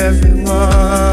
everyone.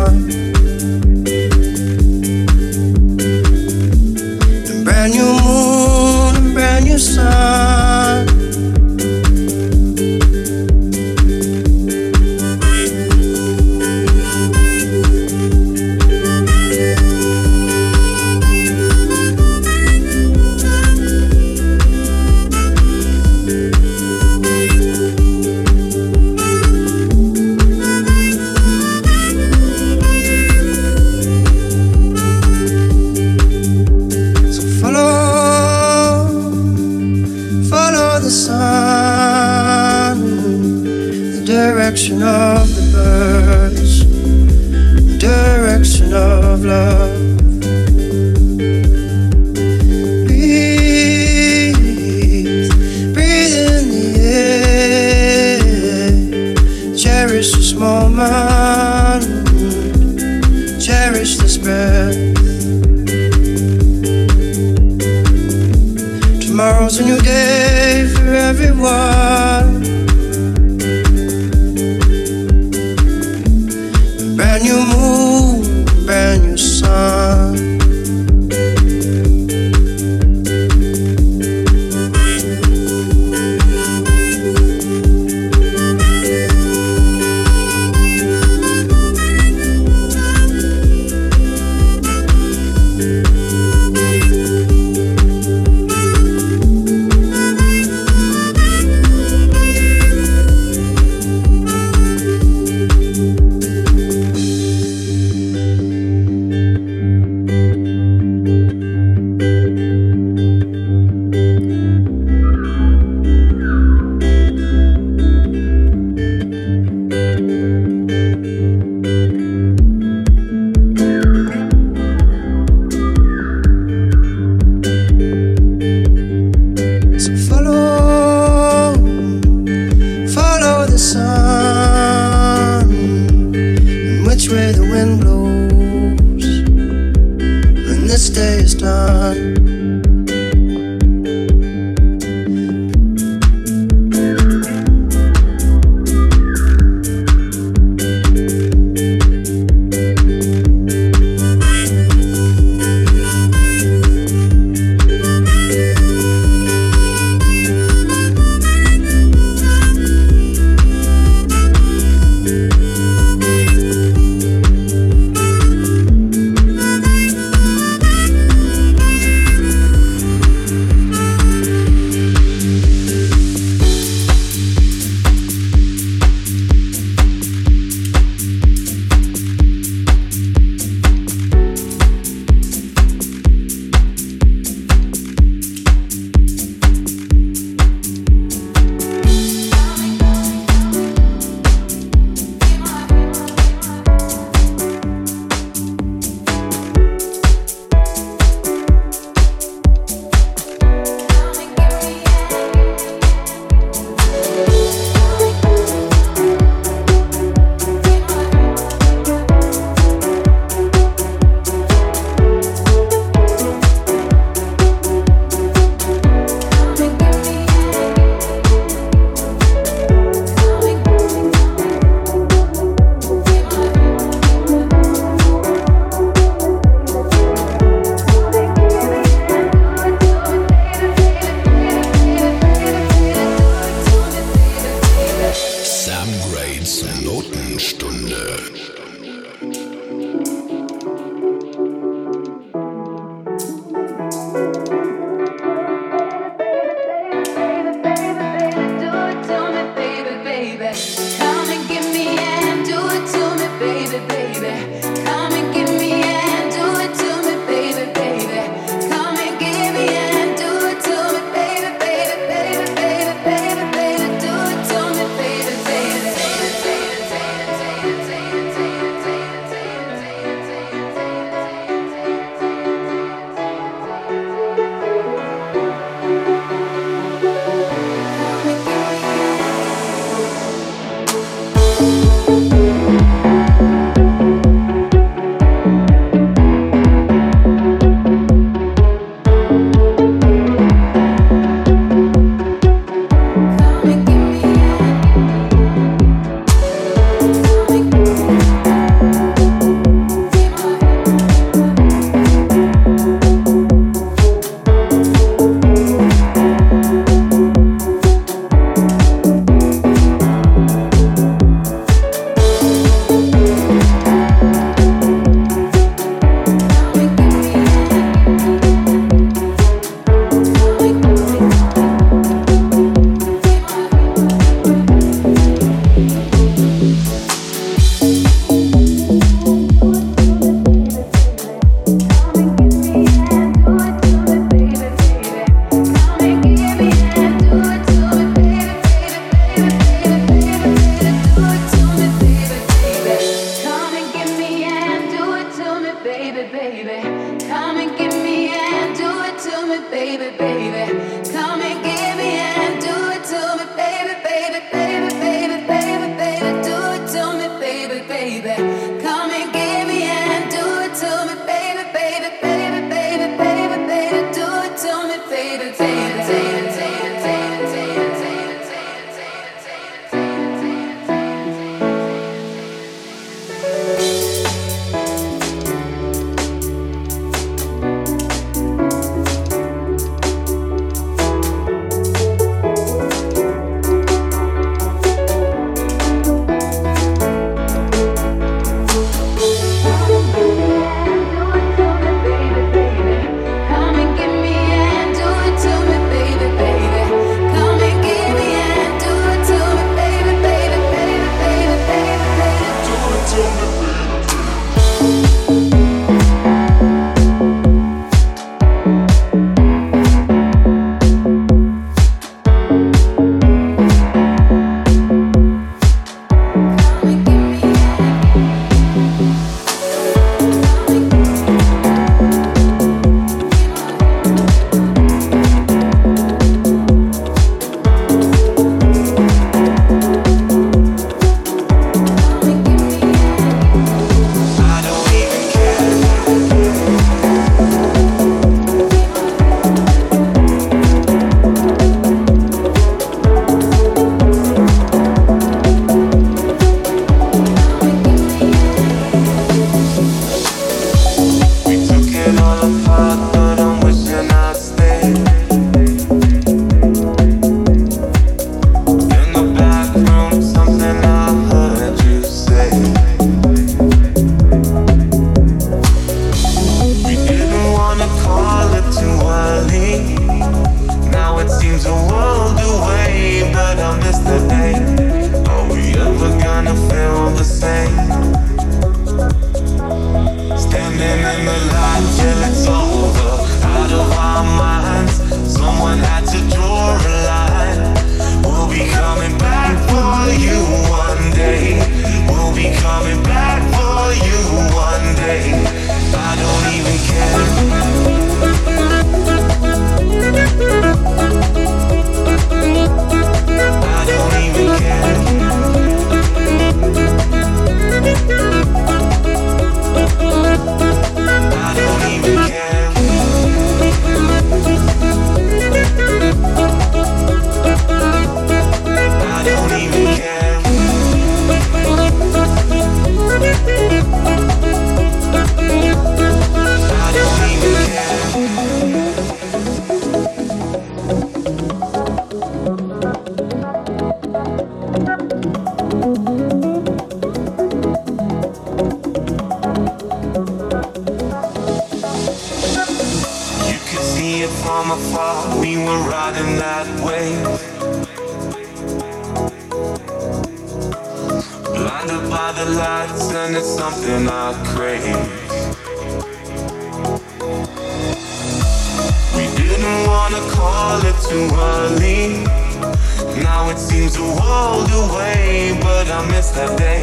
Away, I miss that day.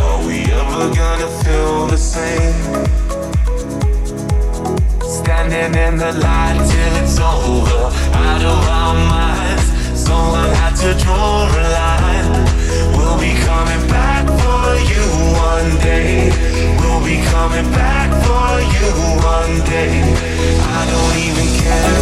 Are we ever gonna feel the same? Standing in the light till it's over, out of our minds. Someone had to draw a line. We'll be coming back for you one day. We'll be coming back for you one day. I don't even care.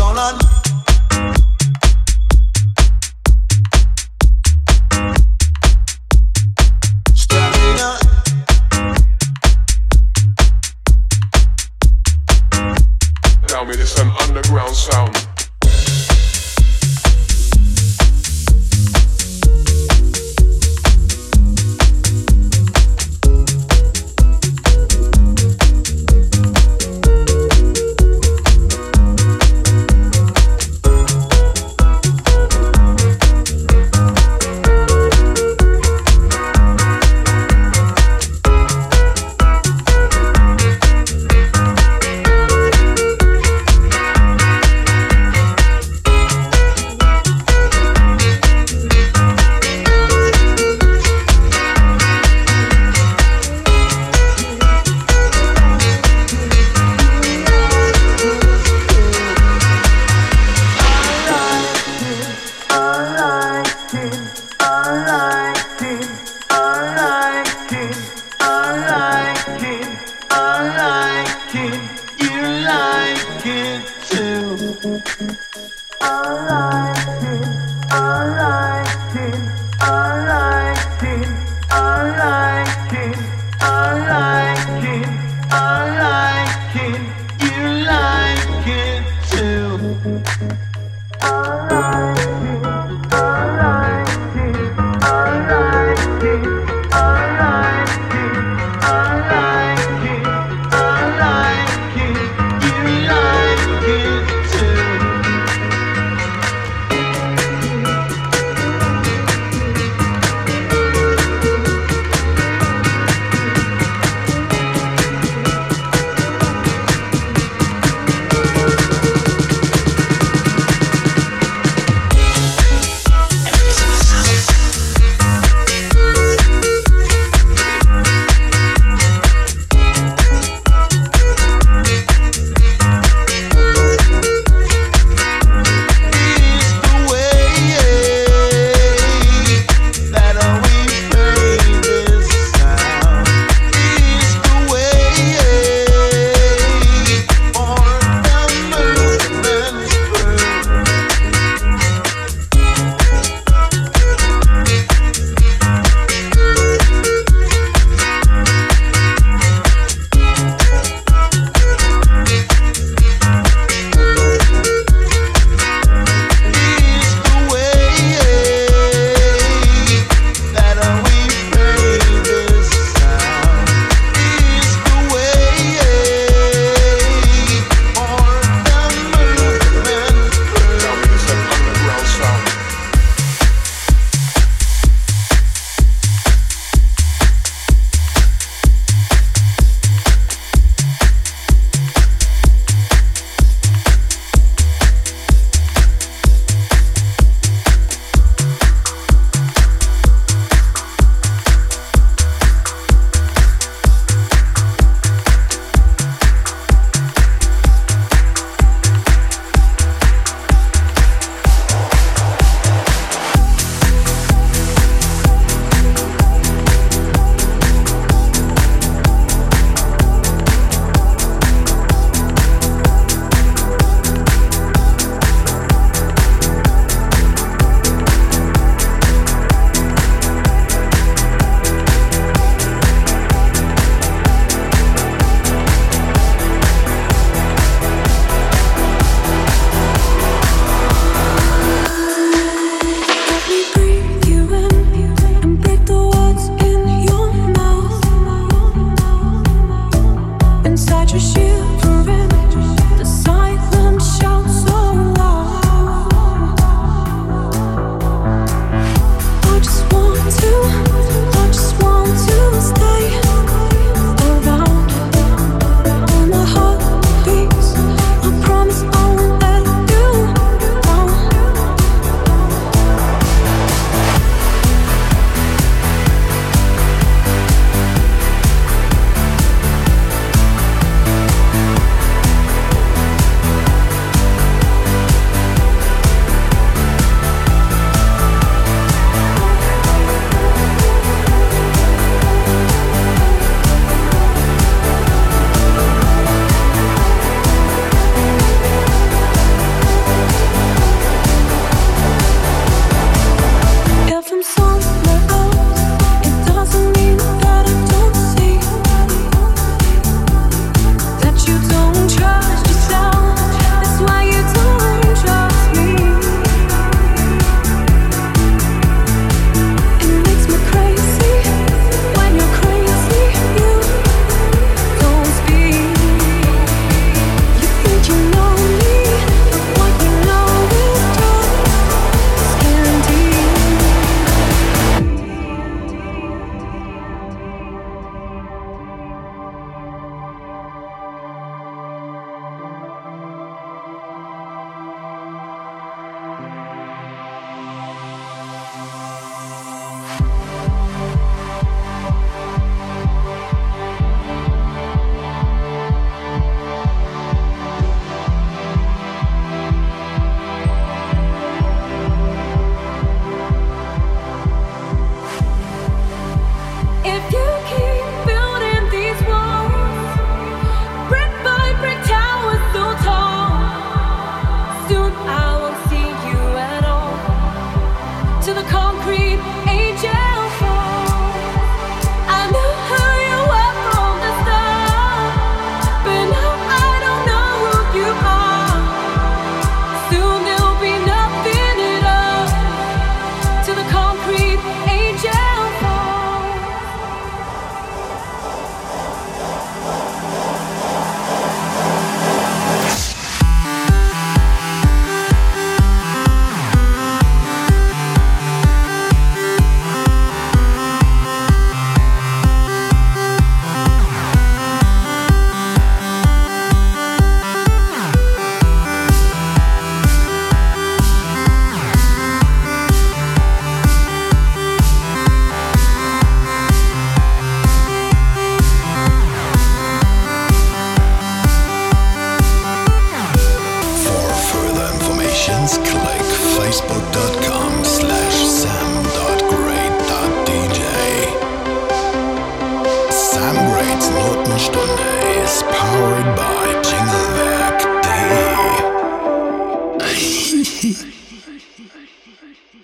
all on